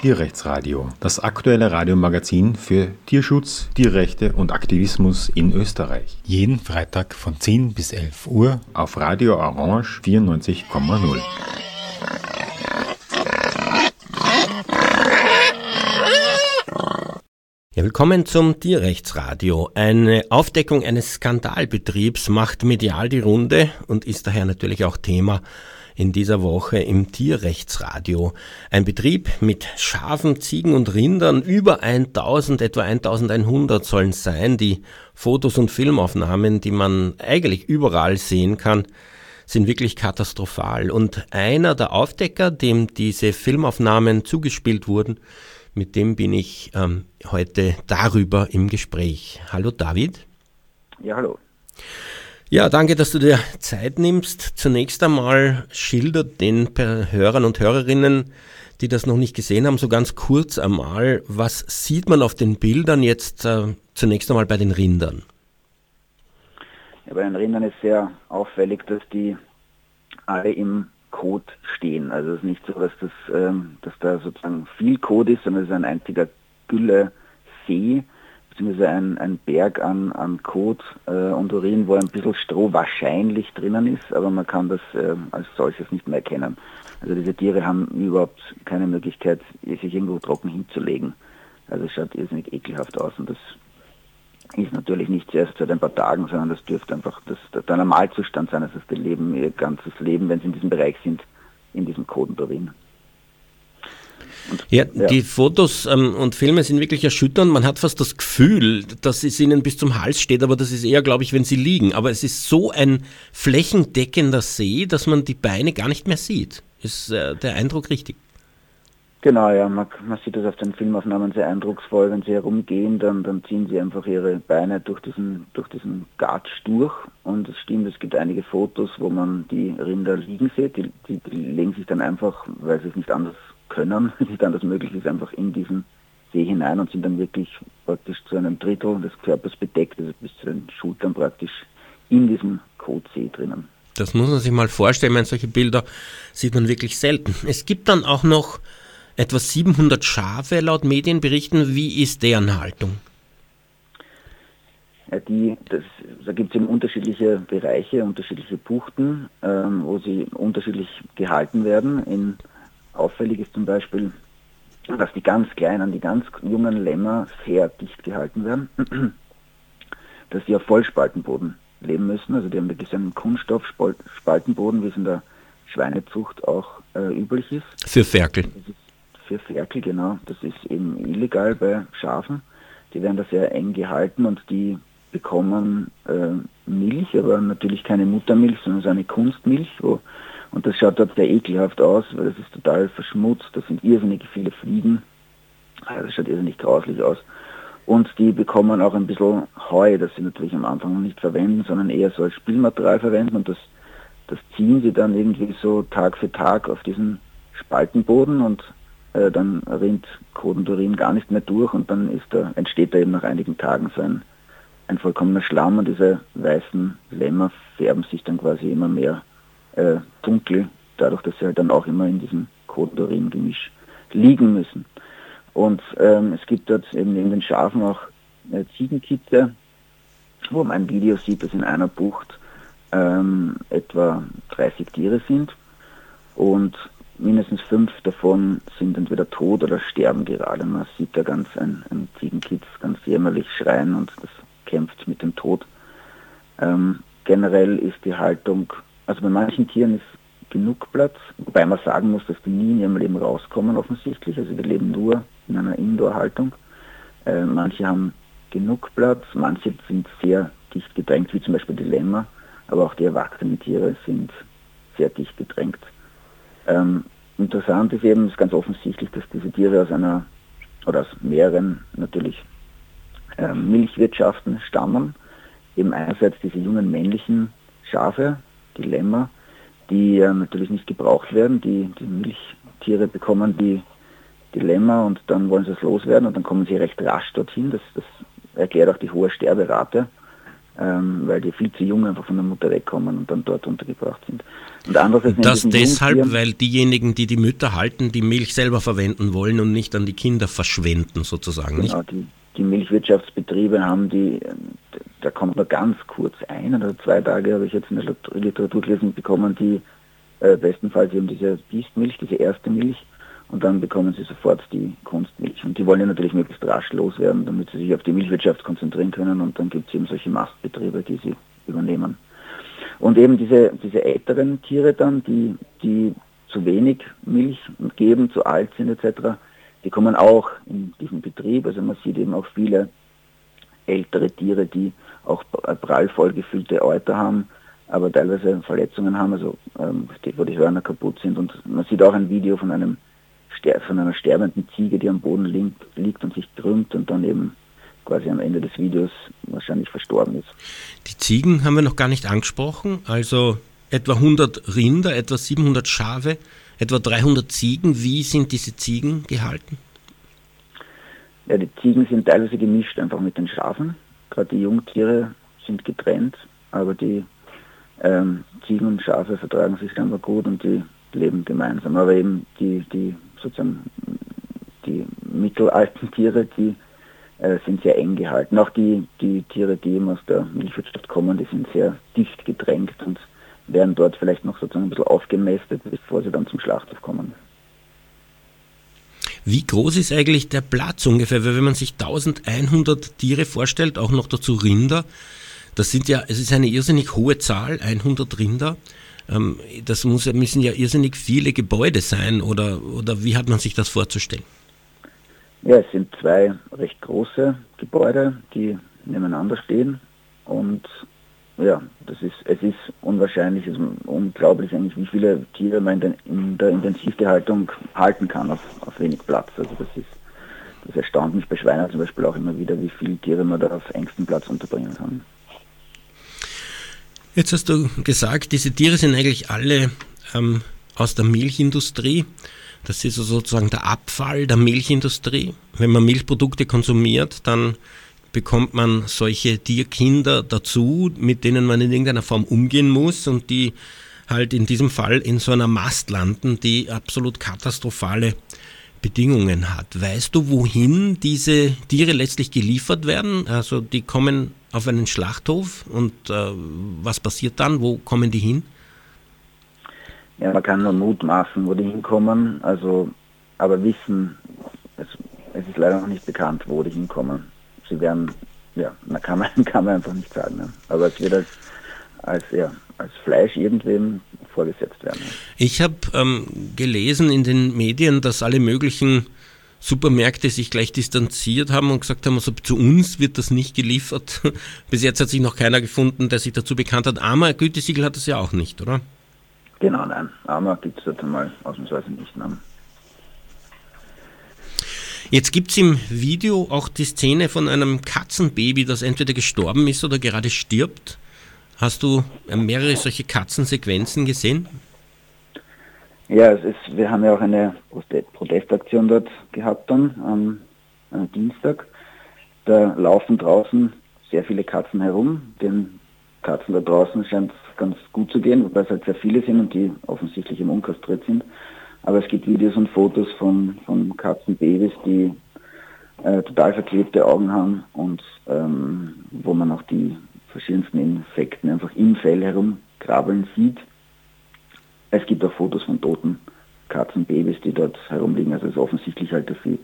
Tierrechtsradio, das aktuelle Radiomagazin für Tierschutz, Tierrechte und Aktivismus in Österreich. Jeden Freitag von 10 bis 11 Uhr auf Radio Orange 94,0. Ja, willkommen zum Tierrechtsradio. Eine Aufdeckung eines Skandalbetriebs macht medial die Runde und ist daher natürlich auch Thema in dieser Woche im Tierrechtsradio. Ein Betrieb mit Schafen, Ziegen und Rindern, über 1000, etwa 1100 sollen sein. Die Fotos und Filmaufnahmen, die man eigentlich überall sehen kann, sind wirklich katastrophal. Und einer der Aufdecker, dem diese Filmaufnahmen zugespielt wurden, mit dem bin ich ähm, heute darüber im Gespräch. Hallo David. Ja, hallo. Ja, danke, dass du dir Zeit nimmst. Zunächst einmal schildert den Hörern und Hörerinnen, die das noch nicht gesehen haben, so ganz kurz einmal, was sieht man auf den Bildern jetzt äh, zunächst einmal bei den Rindern? Ja, bei den Rindern ist sehr auffällig, dass die alle im Code stehen. Also es ist nicht so, dass, das, ähm, dass da sozusagen viel Code ist, sondern es ist ein einziger Gülle-See beziehungsweise ein, ein Berg an, an Kot äh, und Urin, wo ein bisschen Stroh wahrscheinlich drinnen ist, aber man kann das äh, als solches nicht mehr erkennen. Also diese Tiere haben überhaupt keine Möglichkeit, sich irgendwo trocken hinzulegen. Also es schaut irrsinnig ekelhaft aus und das ist natürlich nicht erst seit ein paar Tagen, sondern das dürfte einfach das, der Normalzustand sein, dass die leben ihr ganzes Leben, wenn sie in diesem Bereich sind, in diesem Kot und Urin. Ja, ja, die Fotos ähm, und Filme sind wirklich erschütternd. Man hat fast das Gefühl, dass es ihnen bis zum Hals steht, aber das ist eher, glaube ich, wenn sie liegen. Aber es ist so ein flächendeckender See, dass man die Beine gar nicht mehr sieht. Ist äh, der Eindruck richtig? Genau, ja, man, man, sieht das auf den Filmaufnahmen sehr eindrucksvoll. Wenn sie herumgehen, dann, dann ziehen sie einfach ihre Beine durch diesen, durch diesen Gatsch durch. Und es stimmt, es gibt einige Fotos, wo man die Rinder liegen sieht. Die, die, die legen sich dann einfach, weil sie es nicht anders können, es ist anders möglich ist, einfach in diesen See hinein und sind dann wirklich praktisch zu einem Drittel des Körpers bedeckt, also bis zu den Schultern praktisch in diesem Kotsee drinnen. Das muss man sich mal vorstellen, meine, solche Bilder sieht man wirklich selten. Es gibt dann auch noch etwa 700 Schafe laut Medienberichten. Wie ist deren Haltung? Ja, die, das, da gibt es eben unterschiedliche Bereiche, unterschiedliche Buchten, ähm, wo sie unterschiedlich gehalten werden. In Auffällig ist zum Beispiel, dass die ganz kleinen, die ganz jungen Lämmer sehr dicht gehalten werden, dass sie auf Vollspaltenboden leben müssen. Also die haben wirklich einen Kunststoffspaltenboden, wie es in der Schweinezucht auch äh, üblich ist. Für Ferkel. für Ferkel, genau. Das ist eben illegal bei Schafen. Die werden da sehr eng gehalten und die bekommen äh, Milch, aber natürlich keine Muttermilch, sondern so eine Kunstmilch, wo und das schaut dort sehr ekelhaft aus, weil es ist total verschmutzt, da sind irrsinnig viele Fliegen. Also das schaut irrsinnig grauslich aus. Und die bekommen auch ein bisschen Heu, das sie natürlich am Anfang nicht verwenden, sondern eher so als Spielmaterial verwenden und das, das ziehen sie dann irgendwie so Tag für Tag auf diesen Spaltenboden und äh, dann rinnt Kodenturin gar nicht mehr durch und dann ist da, entsteht da eben nach einigen Tagen so ein, ein vollkommener Schlamm und diese weißen Lämmer färben sich dann quasi immer mehr äh, dunkel, dadurch, dass sie halt dann auch immer in diesem Kotorin-Gemisch liegen müssen. Und ähm, es gibt dort eben neben den Schafen auch äh, Ziegenkitze, wo man ein Video sieht, dass in einer Bucht ähm, etwa 30 Tiere sind und mindestens fünf davon sind entweder tot oder sterben gerade. Man sieht da ganz ein, ein Ziegenkitz ganz jämmerlich schreien und das kämpft mit dem Tod. Ähm, generell ist die Haltung also bei manchen Tieren ist genug Platz, wobei man sagen muss, dass die nie in ihrem Leben rauskommen offensichtlich. Also die leben nur in einer Indoor-Haltung. Äh, manche haben genug Platz, manche sind sehr dicht gedrängt, wie zum Beispiel die Lämmer, aber auch die erwachsenen Tiere sind sehr dicht gedrängt. Ähm, interessant ist eben, ist ganz offensichtlich, dass diese Tiere aus einer oder aus mehreren natürlich äh, Milchwirtschaften stammen. Eben einerseits diese jungen männlichen Schafe, Dilemma, die äh, natürlich nicht gebraucht werden. Die, die Milchtiere bekommen die Dilemma und dann wollen sie es loswerden und dann kommen sie recht rasch dorthin. Das, das erklärt auch die hohe Sterberate. ähm, weil die viel zu jung einfach von der Mutter wegkommen und dann dort untergebracht sind. Und andererseits das deshalb, weil diejenigen, die die Mütter halten, die Milch selber verwenden wollen und nicht an die Kinder verschwenden sozusagen. Genau, nicht? Die, die Milchwirtschaftsbetriebe haben die, da kommt nur ganz kurz ein oder zwei Tage habe ich jetzt in der Literatur gelesen bekommen, die äh, bestenfalls eben diese Biestmilch, diese erste Milch und dann bekommen sie sofort die Kunstmilch. Und die wollen ja natürlich möglichst rasch loswerden, damit sie sich auf die Milchwirtschaft konzentrieren können und dann gibt es eben solche Mastbetriebe, die sie übernehmen. Und eben diese, diese älteren Tiere dann, die, die zu wenig Milch geben, zu alt sind etc., die kommen auch in diesen Betrieb. Also man sieht eben auch viele ältere Tiere, die auch prallvoll gefüllte Euter haben, aber teilweise Verletzungen haben, also ähm, wo die Hörner kaputt sind. Und man sieht auch ein Video von einem von einer sterbenden Ziege, die am Boden liegt, liegt und sich krümmt und dann eben quasi am Ende des Videos wahrscheinlich verstorben ist. Die Ziegen haben wir noch gar nicht angesprochen, also etwa 100 Rinder, etwa 700 Schafe, etwa 300 Ziegen. Wie sind diese Ziegen gehalten? Ja, die Ziegen sind teilweise gemischt einfach mit den Schafen. Gerade die Jungtiere sind getrennt, aber die ähm, Ziegen und Schafe vertragen sich einfach gut und die leben gemeinsam. Aber eben die, die sozusagen die mittelalten Tiere, die äh, sind sehr eng gehalten. Auch die, die Tiere, die eben aus der Milchwirtschaft kommen, die sind sehr dicht gedrängt und werden dort vielleicht noch sozusagen ein bisschen aufgemästet, bevor sie dann zum Schlachthof kommen. Wie groß ist eigentlich der Platz ungefähr? Weil wenn man sich 1100 Tiere vorstellt, auch noch dazu Rinder, das sind ja, es ist eine irrsinnig hohe Zahl, 100 Rinder. Ähm, das muss, müssen ja irrsinnig viele Gebäude sein oder, oder wie hat man sich das vorzustellen? Ja, es sind zwei recht große Gebäude, die nebeneinander stehen und ja, das ist, es ist unwahrscheinlich, es ist unglaublich eigentlich, wie viele Tiere man in, der Intensivgehaltung halten kann auf, auf wenig Platz. Also das ist, das erstaunt mich bei Schweinen zum Beispiel auch immer wieder, wie viele Tiere man da auf engstem Platz unterbringen kann. Jetzt hast du gesagt, diese Tiere sind eigentlich alle ähm, aus der Milchindustrie. Das ist sozusagen der Abfall der Milchindustrie. Wenn man Milchprodukte konsumiert, dann bekommt man solche Tierkinder dazu, mit denen man in irgendeiner Form umgehen muss und die halt in diesem Fall in so einer Mast landen, die absolut katastrophale Bedingungen hat. Weißt du, wohin diese Tiere letztlich geliefert werden? Also die kommen auf einen Schlachthof und äh, was passiert dann? Wo kommen die hin? Ja, man kann nur mutmaßen, wo die hinkommen, also aber wissen, es, es ist leider noch nicht bekannt, wo die hinkommen. Sie werden, ja, na, kann man, kann man einfach nicht sagen. Ne? Aber es wird als, als, ja, als Fleisch irgendwem vorgesetzt werden. Ne? Ich habe ähm, gelesen in den Medien, dass alle möglichen Supermärkte sich gleich distanziert haben und gesagt haben, also zu uns wird das nicht geliefert. Bis jetzt hat sich noch keiner gefunden, der sich dazu bekannt hat. Armer Gütesiegel hat das ja auch nicht, oder? Genau, nein. Armer gibt es jetzt einmal ausnahmsweise nicht. Nein. Jetzt gibt es im Video auch die Szene von einem Katzenbaby, das entweder gestorben ist oder gerade stirbt. Hast du mehrere solche Katzensequenzen gesehen? Ja, es ist, wir haben ja auch eine Protestaktion dort gehabt dann am, am Dienstag. Da laufen draußen sehr viele Katzen herum. Den Katzen da draußen scheint es ganz gut zu gehen, wobei es halt sehr viele sind und die offensichtlich im Unkastriert sind. Aber es gibt Videos und Fotos von, von Katzenbabys, die äh, total verklebte Augen haben und ähm, wo man auch die verschiedensten Infekten einfach im Fell herumkrabbeln sieht. Es gibt auch Fotos von toten Katzenbabys, die dort herumliegen. Also es ist offensichtlich halt, dass sie,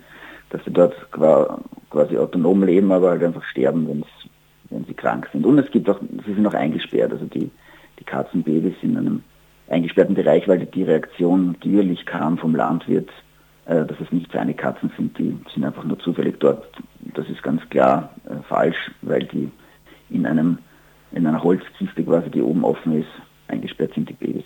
dass sie dort quasi autonom leben, aber halt einfach sterben, wenn sie krank sind. Und es gibt auch, sie sind auch eingesperrt. Also die, die Katzenbabys sind in einem eingesperrten Bereich, weil die Reaktion natürlich kam vom Landwirt, äh, dass es nicht seine Katzen sind, die sind einfach nur zufällig dort. Das ist ganz klar äh, falsch, weil die in einem in einer Holzkiste quasi, die oben offen ist, eingesperrt sind die Babys.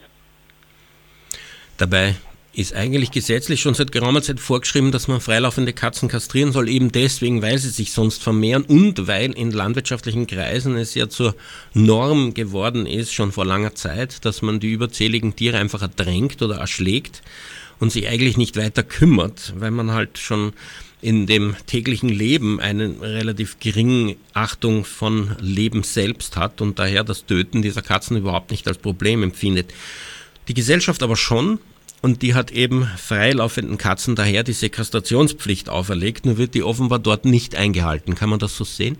Dabei ist eigentlich gesetzlich schon seit geraumer Zeit vorgeschrieben, dass man freilaufende Katzen kastrieren soll, eben deswegen, weil sie sich sonst vermehren und weil in landwirtschaftlichen Kreisen es ja zur Norm geworden ist, schon vor langer Zeit, dass man die überzähligen Tiere einfach ertränkt oder erschlägt und sich eigentlich nicht weiter kümmert, weil man halt schon in dem täglichen Leben eine relativ geringe Achtung von Leben selbst hat und daher das Töten dieser Katzen überhaupt nicht als Problem empfindet. Die Gesellschaft aber schon und die hat eben freilaufenden Katzen daher diese Kastrationspflicht auferlegt, nur wird die offenbar dort nicht eingehalten. Kann man das so sehen?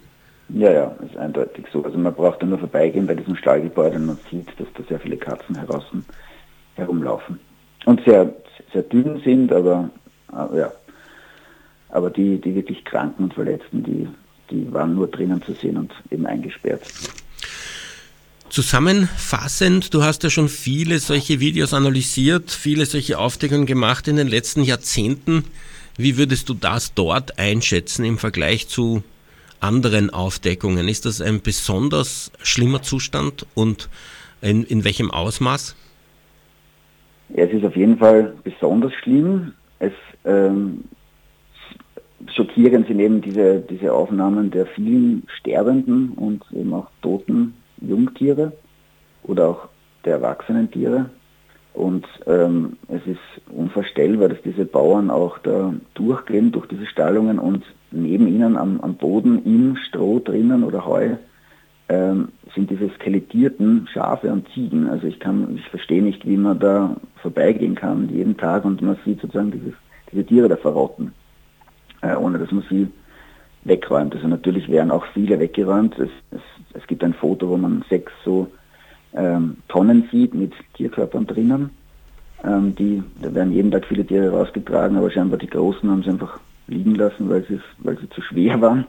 Ja, ja, ist eindeutig so. Also man braucht nur vorbeigehen bei diesem Stallgebäude und man sieht, dass da sehr viele Katzen draußen herumlaufen. Und sehr, sehr dünn sind, aber, aber ja, aber die, die wirklich Kranken und Verletzten, die, die waren nur drinnen zu sehen und eben eingesperrt. Zusammenfassend, du hast ja schon viele solche Videos analysiert, viele solche Aufdeckungen gemacht in den letzten Jahrzehnten. Wie würdest du das dort einschätzen im Vergleich zu anderen Aufdeckungen? Ist das ein besonders schlimmer Zustand und in, in welchem Ausmaß? Ja, es ist auf jeden Fall besonders schlimm. Es ähm, schockierend sind eben diese, diese Aufnahmen der vielen sterbenden und eben auch toten Jungtiere oder auch der erwachsenen Tiere. Und ähm, es ist unvorstellbar, dass diese Bauern auch da durchgehen durch diese Stallungen und neben ihnen am, am Boden im Stroh drinnen oder Heu ähm, sind diese skelettierten Schafe und Ziegen. Also ich kann, ich verstehe nicht, wie man da vorbeigehen kann jeden Tag und man sieht sozusagen dieses, diese Tiere da verrotten äh, ohne dass man sie wegräumt. Also natürlich werden auch viele weggeräumt. Es, es, es gibt ein Foto, wo man sechs so ähm, Tonnen sieht mit Tierkörpern drinnen. Ähm, die, da werden jeden Tag viele Tiere rausgetragen, aber scheinbar die großen haben sie einfach liegen lassen, weil sie, weil sie zu schwer waren.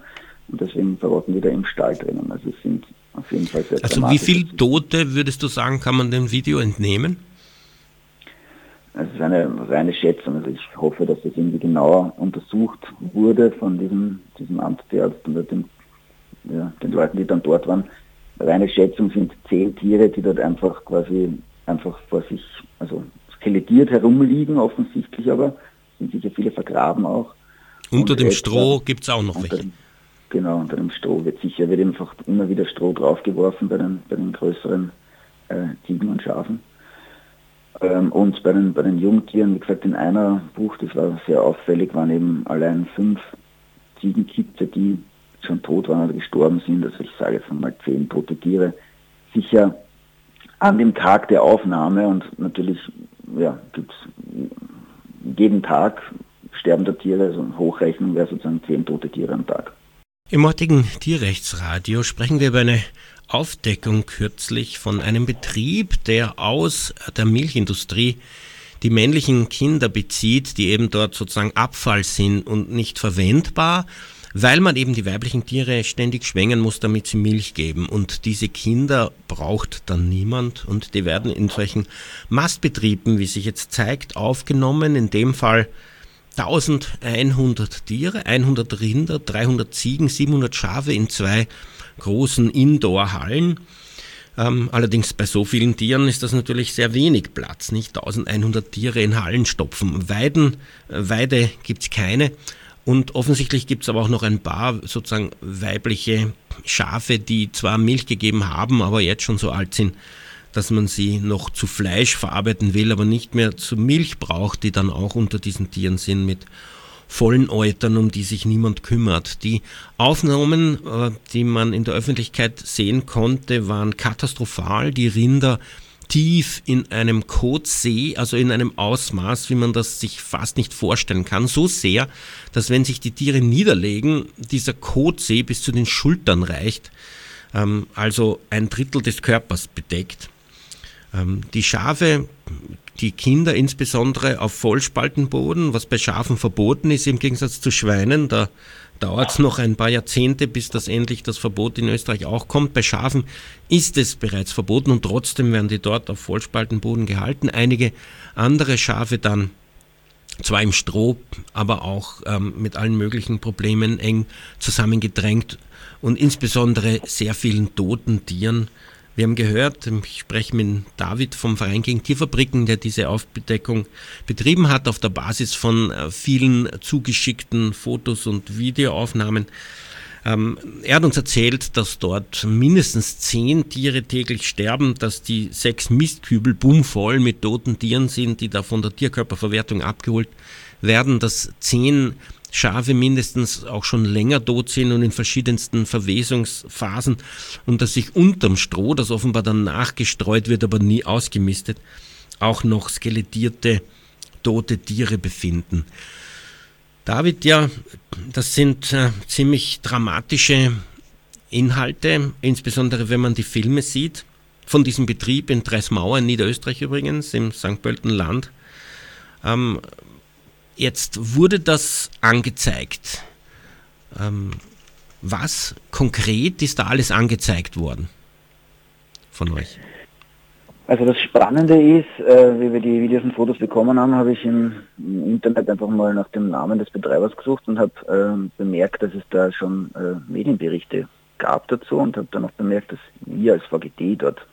Und deswegen verrotten die da im Stall drinnen. Also es sind auf jeden Fall sehr Also wie viele Tote, würdest du sagen, kann man dem Video entnehmen? Es ist eine reine Schätzung. Also ich hoffe, dass das irgendwie genauer untersucht wurde von diesem, diesem Amtstierarzt und den, ja, den Leuten, die dann dort waren. Reine Schätzung sind zehn Tiere, die dort einfach quasi einfach vor sich, also skelettiert herumliegen, offensichtlich aber, sind sicher viele vergraben auch. Unter und dem Stroh gibt es auch noch welche. Dem, genau, unter dem Stroh wird sicher, wird einfach immer wieder Stroh draufgeworfen bei den, bei den größeren äh, Ziegen und Schafen. Ähm, und bei den, bei den Jungtieren, wie gesagt, in einer Buch, das war sehr auffällig, waren eben allein fünf Ziegenkitze, die schon tot waren oder gestorben sind. Also ich sage jetzt mal zehn tote Tiere. Sicher an dem Tag der Aufnahme und natürlich ja, gibt es jeden Tag sterbender Tiere, also Hochrechnung wäre sozusagen zehn tote Tiere am Tag. Im heutigen Tierrechtsradio sprechen wir über eine Aufdeckung kürzlich von einem Betrieb, der aus der Milchindustrie die männlichen Kinder bezieht, die eben dort sozusagen Abfall sind und nicht verwendbar, weil man eben die weiblichen Tiere ständig schwängen muss, damit sie Milch geben. Und diese Kinder braucht dann niemand und die werden in solchen Mastbetrieben, wie sich jetzt zeigt, aufgenommen. In dem Fall 1100 Tiere, 100 Rinder, 300 Ziegen, 700 Schafe in zwei großen Indoor-Hallen. Ähm, allerdings bei so vielen Tieren ist das natürlich sehr wenig Platz, nicht 1100 Tiere in Hallen stopfen. Weiden, äh, Weide gibt es keine. Und offensichtlich gibt es aber auch noch ein paar sozusagen weibliche Schafe, die zwar Milch gegeben haben, aber jetzt schon so alt sind, dass man sie noch zu Fleisch verarbeiten will, aber nicht mehr zu Milch braucht, die dann auch unter diesen Tieren sind mit vollen Eutern, um die sich niemand kümmert. Die Aufnahmen, äh, die man in der Öffentlichkeit sehen konnte, waren katastrophal. Die Rinder tief in einem Kotsee, also in einem Ausmaß, wie man das sich fast nicht vorstellen kann. So sehr, dass wenn sich die Tiere niederlegen, dieser Kotsee bis zu den Schultern reicht, ähm, also ein Drittel des Körpers bedeckt. Ähm, die Schafe die Kinder insbesondere auf Vollspaltenboden, was bei Schafen verboten ist im Gegensatz zu Schweinen. Da dauert es noch ein paar Jahrzehnte, bis das endlich das Verbot in Österreich auch kommt. Bei Schafen ist es bereits verboten und trotzdem werden die dort auf Vollspaltenboden gehalten. Einige andere Schafe dann zwar im Stroh, aber auch ähm, mit allen möglichen Problemen eng zusammengedrängt und insbesondere sehr vielen toten Tieren Wir haben gehört, ich spreche mit David vom Verein gegen Tierfabriken, der diese Aufbedeckung betrieben hat, auf der Basis von äh, vielen zugeschickten Fotos und Videoaufnahmen. Ähm, er hat uns erzählt, dass dort mindestens zehn Tiere täglich sterben, dass die sechs Mistkübel bummvoll mit toten Tieren sind, die da von der Tierkörperverwertung abgeholt werden, dass zehn Schafe mindestens auch schon länger tot sind und in verschiedensten Verwesungsphasen und dass sich unterm Stroh, das offenbar dann nachgestreut wird, aber nie ausgemistet, auch noch skelettierte tote Tiere befinden. David, ja, das sind äh, ziemlich dramatische Inhalte, insbesondere wenn man die Filme sieht, von diesem Betrieb in Dreismauer in Niederösterreich übrigens, im St. Pölten Land. Ähm, Jetzt wurde das angezeigt. Ähm, was konkret ist da alles angezeigt worden von euch? Also das Spannende ist, äh, wie wir die Videos und Fotos bekommen haben, habe ich im, Internet einfach mal nach dem Namen des Betreibers gesucht und habe äh, bemerkt, dass es da schon äh, Medienberichte gab dazu und habe dann auch bemerkt, dass wir als VGT dort,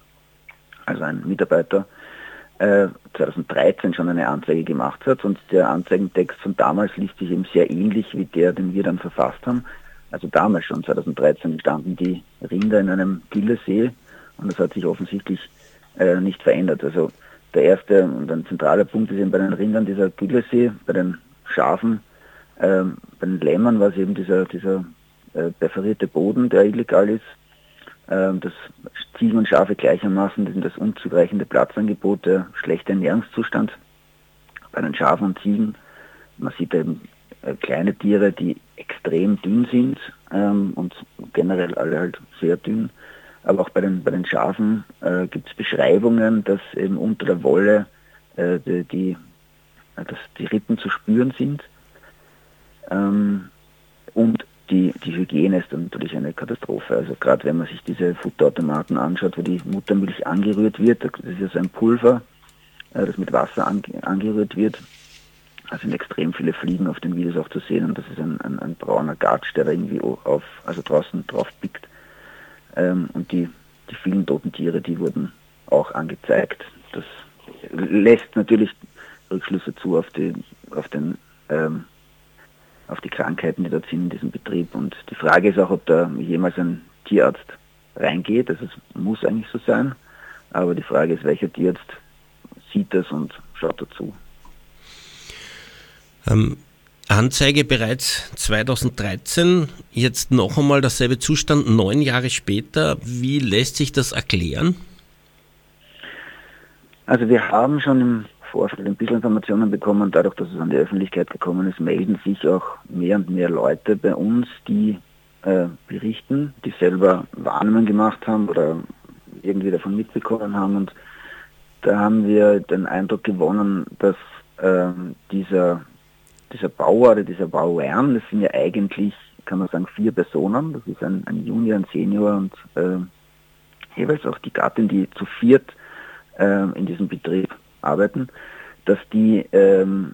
also ein Mitarbeiter, 2013 äh, schon eine Anzeige gemacht hat und der Anzeigentext von damals liest sich eben sehr ähnlich wie der, den wir dann verfasst haben. Also damals schon, 2013, standen die Rinder in einem Gillesee und das hat sich offensichtlich äh, nicht verändert. Also der erste und ein zentraler Punkt ist eben bei den Rindern dieser Güllesee, bei den Schafen, äh, bei den Lämmern war es eben dieser, dieser äh, perforierte Boden, der illegal ist, ähm, dass Ziegen und Schafe gleichermaßen das sind das unzureichende Platzangebot, der schlechte Ernährungszustand bei den Schafen und Ziegen. Man sieht eben äh, kleine Tiere, die extrem dünn sind ähm, und generell alle halt sehr dünn. Aber auch bei den, bei den Schafen äh, gibt es Beschreibungen, dass eben unter der Wolle äh, die, die, dass die Rippen zu spüren sind. Ähm, und die, die Hygiene ist dann natürlich eine Katastrophe. Also gerade wenn man sich diese Futterautomaten anschaut, wo die Muttermilch angerührt wird, das ist ja so ein Pulver, äh, das mit Wasser angerührt wird. Da sind extrem viele Fliegen auf den Videos auch zu sehen und das ist ein, ein, ein brauner Gatsch, der da irgendwie auf, also draußen drauf pickt. Ähm, und die, die vielen toten Tiere, die wurden auch angezeigt. Das lässt natürlich Rückschlüsse zu auf, die, auf den ähm, auf die Krankheiten, die dort sind in diesem Betrieb. Und die Frage ist auch, ob da jemals ein Tierarzt reingeht. Also es muss eigentlich so sein. Aber die Frage ist, welcher Tierarzt sieht das und schaut dazu. Ähm, Anzeige bereits 2013, jetzt noch einmal dasselbe Zustand, neun Jahre später. Wie lässt sich das erklären? Also wir haben schon im Vorfeld ein bisschen Informationen bekommen. Dadurch, dass es an die Öffentlichkeit gekommen ist, melden sich auch mehr und mehr Leute bei uns, die äh, berichten, die selber Warnungen gemacht haben oder irgendwie davon mitbekommen haben. Und da haben wir den Eindruck gewonnen, dass äh, dieser, dieser Bauer oder dieser Bauern, das sind ja eigentlich, kann man sagen, vier Personen. Das ist ein, ein Junior, ein Senior und äh, jeweils auch die Gattin, die zu viert äh, in diesem Betrieb arbeiten, dass die ähm,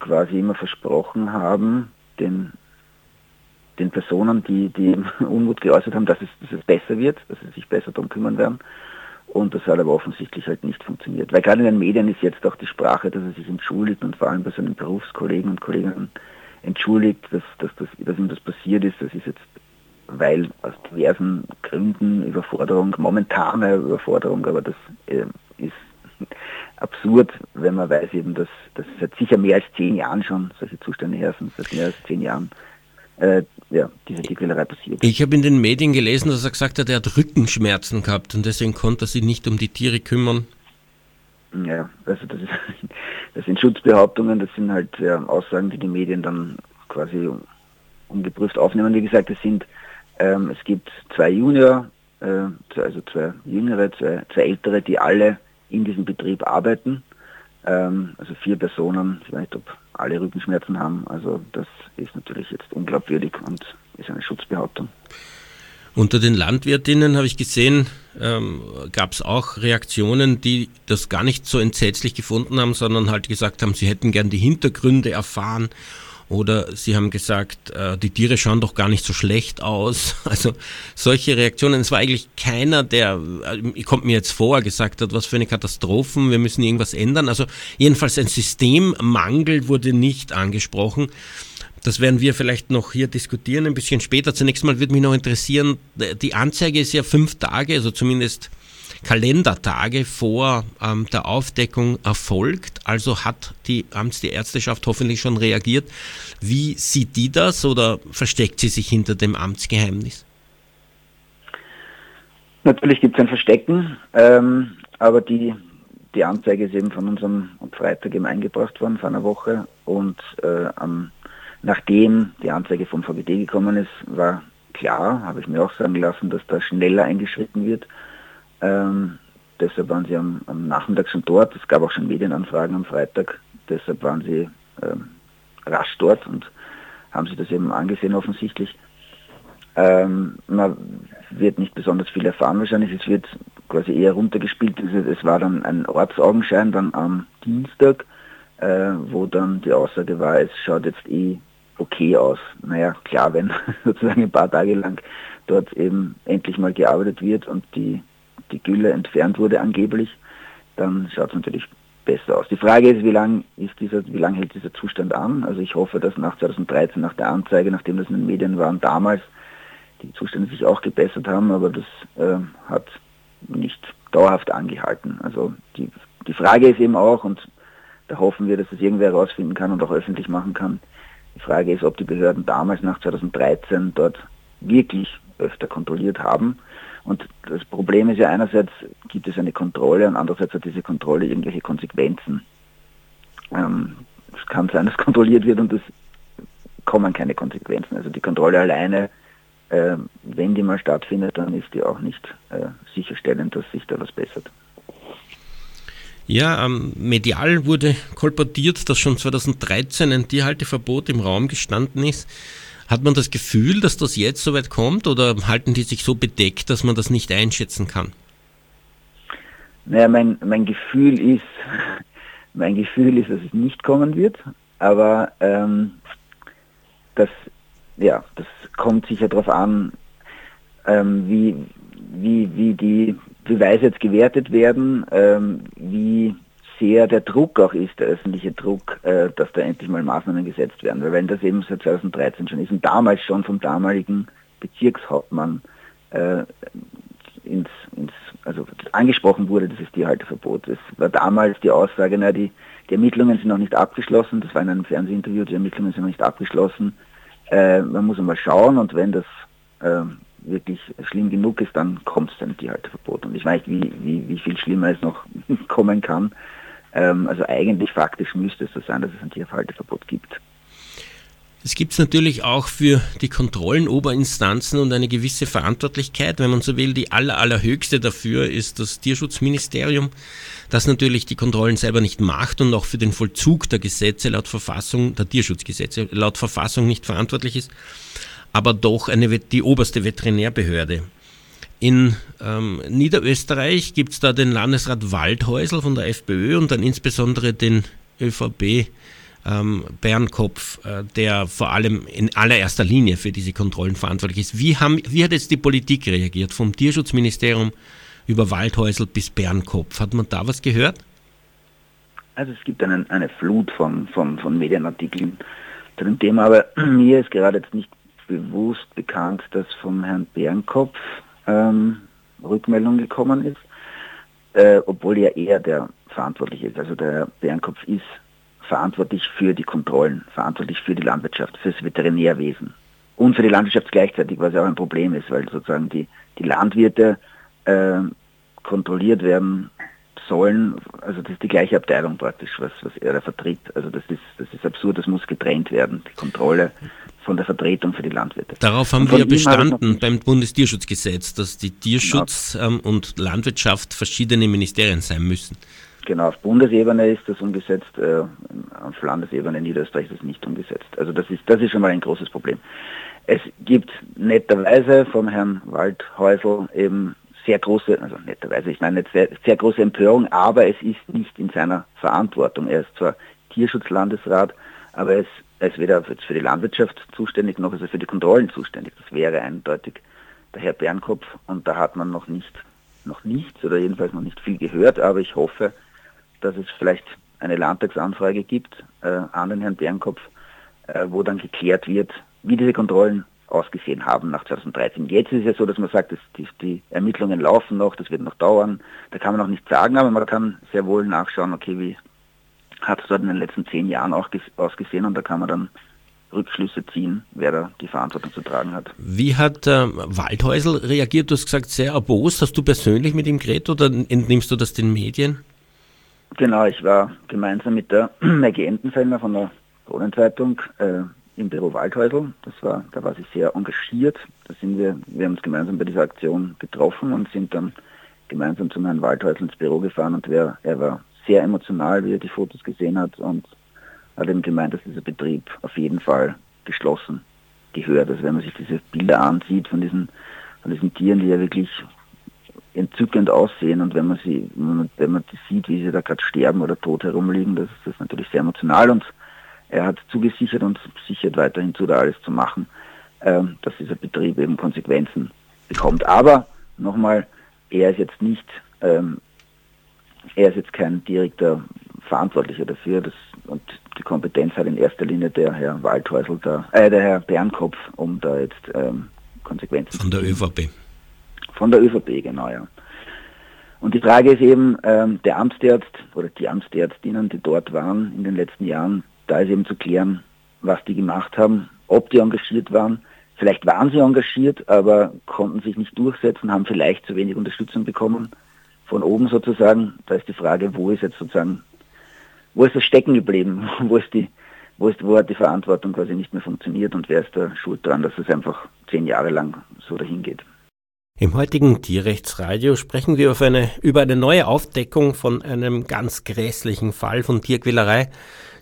quasi immer versprochen haben, den, den Personen, die, die Unmut geäußert haben, dass es, dass es besser wird, dass sie sich besser darum kümmern werden. Und das hat aber offensichtlich halt nicht funktioniert. Weil gerade in den Medien ist jetzt auch die Sprache, dass er sich entschuldigt und vor allem bei seinen Berufskollegen und Kolleginnen entschuldigt, dass, dass, dass, dass ihm das passiert ist. Das ist jetzt, weil aus diversen Gründen Überforderung, momentane Überforderung, aber das äh, ist absurd, wenn man weiß eben, dass, dass seit sicher mehr als zehn Jahren schon solche Zustände herrschen, seit mehr als zehn Jahren äh, ja, diese Tierquälerei passiert. Ich habe in den Medien gelesen, dass er gesagt hat, er hat Rückenschmerzen gehabt und deswegen konnte er sich nicht um die Tiere kümmern. Ja, also das, ist, das sind Schutzbehauptungen, das sind halt ja, Aussagen, die die Medien dann quasi ungeprüft aufnehmen. Wie gesagt, es sind, ähm, es gibt zwei Junior, äh, also zwei jüngere, zwei, zwei ältere, die alle in diesem Betrieb arbeiten. Ähm, also vier Personen, ich weiß nicht, ob alle Rückenschmerzen haben. Also das ist natürlich jetzt unglaubwürdig und ist eine Schutzbehauptung. Unter den Landwirtinnen habe ich gesehen, ähm, gab es auch Reaktionen, die das gar nicht so entsetzlich gefunden haben, sondern halt gesagt haben, sie hätten gern die Hintergründe erfahren Oder Sie haben gesagt, äh, die Tiere schauen doch gar nicht so schlecht aus. Also solche Reaktionen. Es war eigentlich keiner, der, äh, kommt mir jetzt vor, gesagt hat, was für eine Katastrophen, wir müssen irgendwas ändern. Also jedenfalls ein Systemmangel wurde nicht angesprochen. Das werden wir vielleicht noch hier diskutieren, ein bisschen später. Zunächst mal würde mich noch interessieren, die Anzeige ist ja fünf Tage, also zumindest Kalendertage vor ähm, der Aufdeckung erfolgt. Also hat die Amtsärzteschaft hoffentlich schon reagiert. Wie sieht die das oder versteckt sie sich hinter dem Amtsgeheimnis? Natürlich gibt es ein Verstecken, ähm, aber die, die Anzeige ist eben von unserem Freitag eben eingebracht worden, vor einer Woche. Und äh, am, nachdem die Anzeige vom VGD gekommen ist, war klar, habe ich mir auch sagen lassen, dass da schneller eingeschritten wird. Ähm, deshalb waren sie am, am, Nachmittag schon dort. Es gab auch schon Medienanfragen am Freitag. Deshalb waren sie ähm, rasch dort und haben sich das eben angesehen offensichtlich. Ähm, man wird nicht besonders viel erfahren wahrscheinlich. Es wird quasi eher runtergespielt. Es war dann ein Ortsaugenschein dann am Dienstag, äh, wo dann die Aussage war, es schaut jetzt eh okay aus. Naja, klar, wenn sozusagen ein paar Tage lang dort eben endlich mal gearbeitet wird und die die Gülle entfernt wurde angeblich, dann schaut es natürlich besser aus. Die Frage ist, wie lange lange hält dieser Zustand an? Also ich hoffe, dass nach 2013, nach der Anzeige, nachdem das in den Medien war, damals die Zustände sich auch gebessert haben, aber das äh, hat nicht dauerhaft angehalten. Also die, die Frage ist eben auch, und da hoffen wir, dass es irgendwer herausfinden kann und auch öffentlich machen kann, die Frage ist, ob die Behörden damals nach 2013 dort wirklich öfter kontrolliert haben und das Problem ist ja einerseits gibt es eine Kontrolle und andererseits hat diese Kontrolle irgendwelche Konsequenzen. Ähm, es kann sein, dass kontrolliert wird und es kommen keine Konsequenzen. Also die Kontrolle alleine, äh, wenn die mal stattfindet, dann ist die auch nicht äh, sicherstellend, dass sich da was bessert. Ja, ähm, medial wurde kolportiert, dass schon 2013 ein Tierhalteverbot im Raum gestanden ist. Hat man das Gefühl, dass das jetzt soweit kommt oder halten die sich so bedeckt, dass man das nicht einschätzen kann? Naja, mein, mein Gefühl ist, mein Gefühl ist, dass es nicht kommen wird, aber ähm, das, ja, das kommt sicher darauf an, ähm, wie, wie, wie die Beweise jetzt gewertet werden, ähm, wie sehr der Druck auch ist, der öffentliche Druck, äh, dass da endlich mal Maßnahmen gesetzt werden. Weil wenn das eben seit 2013 schon ist und damals schon vom damaligen Bezirkshauptmann äh, ins, ins, also angesprochen wurde, dieses Tierhalteverbot. Es war damals die Aussage, na, die, die Ermittlungen sind noch nicht abgeschlossen, das war in einem Fernsehinterview, die Ermittlungen sind noch nicht abgeschlossen. Äh, man muss einmal schauen und wenn das äh, wirklich schlimm genug ist, dann kommt es zu einem Tierhalteverbot. Und ich weiß nicht, wie, wie, wie viel schlimmer es noch kommen kann. Ähm, also eigentlich faktisch müsste es so sein, dass es ein Tierhalteverbot gibt. Es gibt es natürlich auch für die Kontrollen Oberinstanzen und eine gewisse Verantwortlichkeit, wenn man so will. Die aller, allerhöchste dafür ist das Tierschutzministerium, das natürlich die Kontrollen selber nicht macht und auch für den Vollzug der Gesetze laut Verfassung, der Tierschutzgesetze laut Verfassung nicht verantwortlich ist, aber doch eine, die oberste Veterinärbehörde. In ähm, Niederösterreich gibt es da den Landesrat Waldhäusl von der FPÖ und dann insbesondere den ÖVP ähm, Bernkopf, äh, der vor allem in allererster Linie für diese Kontrollen verantwortlich ist. Wie, haben, wie hat jetzt die Politik reagiert, vom Tierschutzministerium über Waldhäusl bis Bernkopf? Hat man da was gehört? Also es gibt einen, eine Flut von, von, von Medienartikeln zu dem Thema, aber mir ist gerade jetzt nicht bewusst bekannt, dass vom Herrn Bernkopf ähm, Rückmeldung gekommen ist, äh, obwohl er eher der verantwortlich ist. Also der Bärenkopf ist verantwortlich für die Kontrollen, verantwortlich für die Landwirtschaft, für das Veterinärwesen und für die Landwirtschaft gleichzeitig, was ja auch ein Problem ist, weil sozusagen die, die Landwirte äh, kontrolliert werden sollen, also das ist die gleiche Abteilung praktisch, was, was er da vertritt. Also das ist, das ist absurd, das muss getrennt werden, die Kontrolle von der Vertretung für die Landwirte. Darauf haben wir bestanden beim Bundestierschutzgesetz, dass die Tierschutz genau. ähm, und Landwirtschaft verschiedene Ministerien sein müssen. Genau, auf Bundesebene ist das umgesetzt, äh, auf Landesebene in Niederösterreich ist das nicht umgesetzt. Also das ist, das ist schon mal ein großes Problem. Es gibt netterweise vom Herrn Waldhäusl eben sehr große, also netterweise, ich meine sehr, sehr große Empörung, aber es ist nicht in seiner Verantwortung. Er ist zwar Tierschutzlandesrat, aber es, es ist weder für die Landwirtschaft zuständig, noch ist er für die Kontrollen zuständig. Das wäre eindeutig der Herr Bernkopf und da hat man noch nicht, noch nichts oder jedenfalls noch nicht viel gehört, aber ich hoffe, dass es vielleicht eine Landtagsanfrage gibt äh, an den Herrn Bernkopf, äh, wo dann geklärt wird, wie diese Kontrollen ausgesehen haben nach 2013. Jetzt ist es ja so, dass man sagt, dass die, die, Ermittlungen laufen noch, das wird noch dauern. Da kann man noch nichts sagen, aber man kann sehr wohl nachschauen, okay, wie hat es dort in den letzten zehn Jahren auch ausgesehen und da kann man dann Rückschlüsse ziehen, wer da die Verantwortung zu tragen hat. Wie hat äh, Waldhäusl reagiert? Du hast gesagt, sehr erbost. Hast du persönlich mit ihm geredet oder entnimmst du das den Medien? Genau, ich war gemeinsam mit der Maggie Entenfellner von der Kronenzeitung äh, im Büro Waldhäusl. Das war, da war sie sehr engagiert. Da sind wir, wir haben uns gemeinsam bei dieser Aktion getroffen und sind dann gemeinsam zu Herrn Waldhäusl ins Büro gefahren und wer, er war sehr emotional, wie er die Fotos gesehen hat und hat eben gemeint, dass dieser Betrieb auf jeden Fall geschlossen gehört. Also wenn man sich diese Bilder ansieht von diesen, von diesen Tieren, die ja wirklich entzückend aussehen und wenn man sie, wenn man die sieht, wie sie da gerade sterben oder tot herumliegen, das ist das natürlich sehr emotional und er hat zugesichert und sichert weiterhin zu, da alles zu machen, äh, dass dieser Betrieb eben Konsequenzen bekommt. Aber nochmal, er ist jetzt nicht, ähm, er ist jetzt kein direkter Verantwortlicher dafür. Das, und die Kompetenz hat in erster Linie der Herr Waldhäusl, da, äh, der Herr Bernkopf, um da jetzt ähm, Konsequenzen Von der ÖVP. Von der ÖVP, genau, ja. Und die Frage ist eben, ähm, der Amtsarzt oder die Amtsärztinnen, die dort waren in den letzten Jahren, da ist eben zu klären, was die gemacht haben, ob die engagiert waren. Vielleicht waren sie engagiert, aber konnten sich nicht durchsetzen, haben vielleicht zu wenig Unterstützung bekommen von oben sozusagen. Da ist die Frage, wo ist jetzt sozusagen wo ist das stecken geblieben? Wo ist die, wo, ist, wo hat die Verantwortung quasi nicht mehr funktioniert und wer ist da schuld dran, dass es einfach zehn Jahre lang so dahin geht? Im heutigen Tierrechtsradio sprechen wir auf eine, über eine neue Aufdeckung von einem ganz grässlichen Fall von Tierquälerei.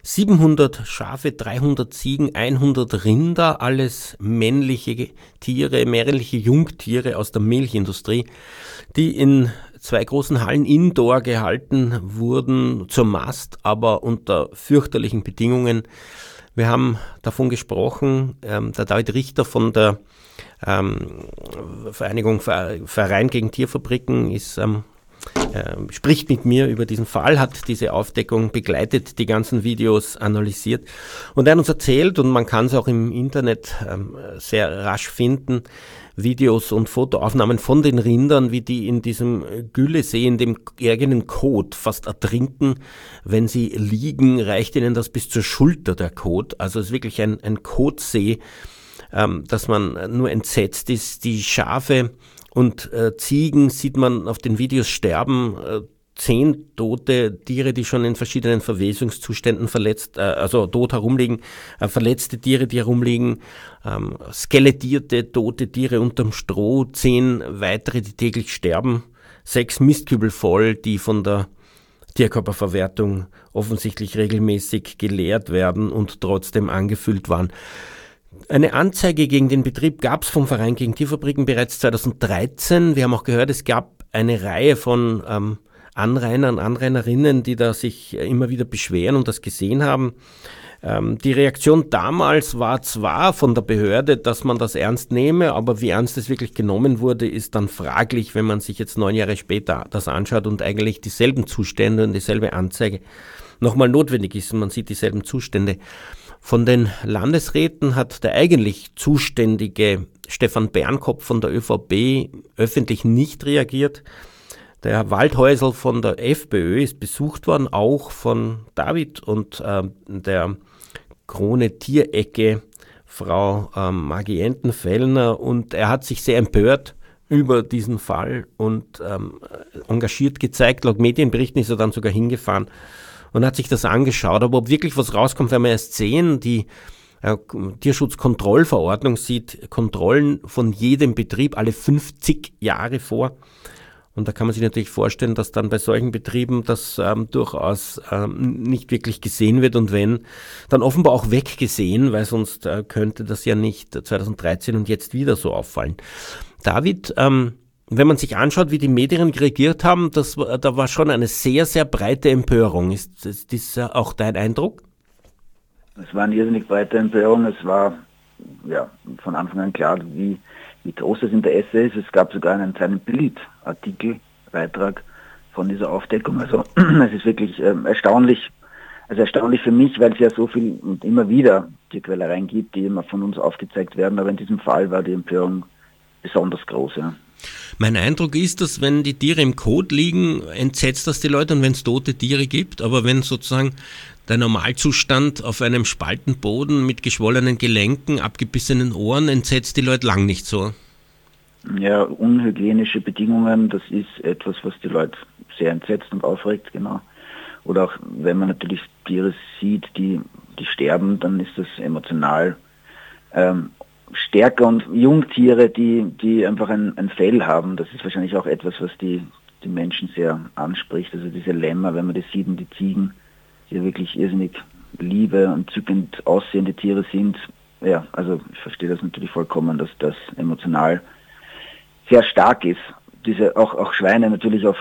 700 Schafe, 300 Ziegen, 100 Rinder, alles männliche Tiere, männliche Jungtiere aus der Milchindustrie, die in zwei großen Hallen indoor gehalten wurden zur Mast, aber unter fürchterlichen Bedingungen. Wir haben davon gesprochen, ähm, der David Richter von der ähm, Vereinigung Verein gegen Tierfabriken ist ähm, äh, spricht mit mir über diesen Fall, hat diese Aufdeckung begleitet, die ganzen Videos analysiert und er hat uns erzählt, und man kann es auch im Internet ähm, sehr rasch finden, Videos und Fotoaufnahmen von den Rindern, wie die in diesem Güllesee, in dem eigenen Kot fast ertrinken. Wenn sie liegen, reicht ihnen das bis zur Schulter der Kot. Also es ist wirklich ein, ein Kotsee, ähm, dass man nur entsetzt ist. Die Schafe und äh, Ziegen sieht man auf den Videos sterben. Äh, zehn tote Tiere, die schon in verschiedenen Verwesungszuständen verletzt, äh, also tot herumliegen, äh, verletzte Tiere, die herumliegen, ähm, skelettierte tote Tiere unterm Stroh, zehn weitere, die täglich sterben, sechs Mistkübel voll, die von der Tierkörperverwertung offensichtlich regelmäßig geleert werden und trotzdem angefüllt waren. Eine Anzeige gegen den Betrieb gab es vom Verein gegen Tierfabriken bereits 2013. Wir haben auch gehört, es gab eine Reihe von ähm, Anrainern, Anrainerinnen, die da sich immer wieder beschweren und das gesehen haben. Ähm, die Reaktion damals war zwar von der Behörde, dass man das ernst nehme, aber wie ernst es wirklich genommen wurde, ist dann fraglich, wenn man sich jetzt neun Jahre später das anschaut und eigentlich dieselben Zustände und dieselbe Anzeige nochmal notwendig ist und man sieht dieselben Zustände. Von den Landesräten hat der eigentlich zuständige Stefan Bernkopf von der ÖVP öffentlich nicht reagiert. Der Waldhäusl von der FPÖ ist besucht worden, auch von David und äh, der Krone Tierecke, Frau äh, Maggie Entenfellner. Und er hat sich sehr empört über diesen Fall und ähm, engagiert gezeigt. Laut Medienberichten ist er dann sogar hingefahren und hat sich das angeschaut. Aber ob wirklich was rauskommt, werden wir erst sehen. Die äh, Tierschutzkontrollverordnung sieht Kontrollen von jedem Betrieb alle 50 Jahre vor. Und da kann man sich natürlich vorstellen, dass dann bei solchen Betrieben das ähm, durchaus ähm, nicht wirklich gesehen wird und wenn, dann offenbar auch weggesehen, weil sonst äh, könnte das ja nicht 2013 und jetzt wieder so auffallen. David, ähm, wenn man sich anschaut, wie die Medien reagiert haben, das, da war schon eine sehr, sehr breite Empörung. Ist, ist das auch dein Eindruck? Es war eine irrsinnig breite Empörung. Es war ja, von Anfang an klar, wie, wie groß das Interesse ist. Es gab sogar einen kleinen Bildartikel, Beitrag von dieser Aufdeckung. Also es ist wirklich äh, erstaunlich, also erstaunlich für mich, weil es ja so viel und immer wieder Tierquälereien gibt, die immer von uns aufgezeigt werden. Aber in diesem Fall war die Empörung besonders groß. Ja. Mein Eindruck ist, dass wenn die Tiere im Kot liegen, entsetzt das die Leute und wenn es tote Tiere gibt, aber wenn sozusagen der Normalzustand auf einem Spaltenboden mit geschwollenen Gelenken, abgebissenen Ohren entsetzt die Leute lang nicht so. Ja, unhygienische Bedingungen, das ist etwas, was die Leute sehr entsetzt und aufregt, genau. Oder auch wenn man natürlich Tiere sieht, die, die sterben, dann ist das emotional ähm, stärker und Jungtiere, die, die einfach ein, ein Fell haben, das ist wahrscheinlich auch etwas, was die, die Menschen sehr anspricht. Also diese Lämmer, wenn man das sieht und die Ziegen, die wirklich irrsinnig liebe und zückend aussehende Tiere sind. Ja, also ich verstehe das natürlich vollkommen, dass das emotional sehr stark ist. Diese, auch, auch Schweine natürlich auf,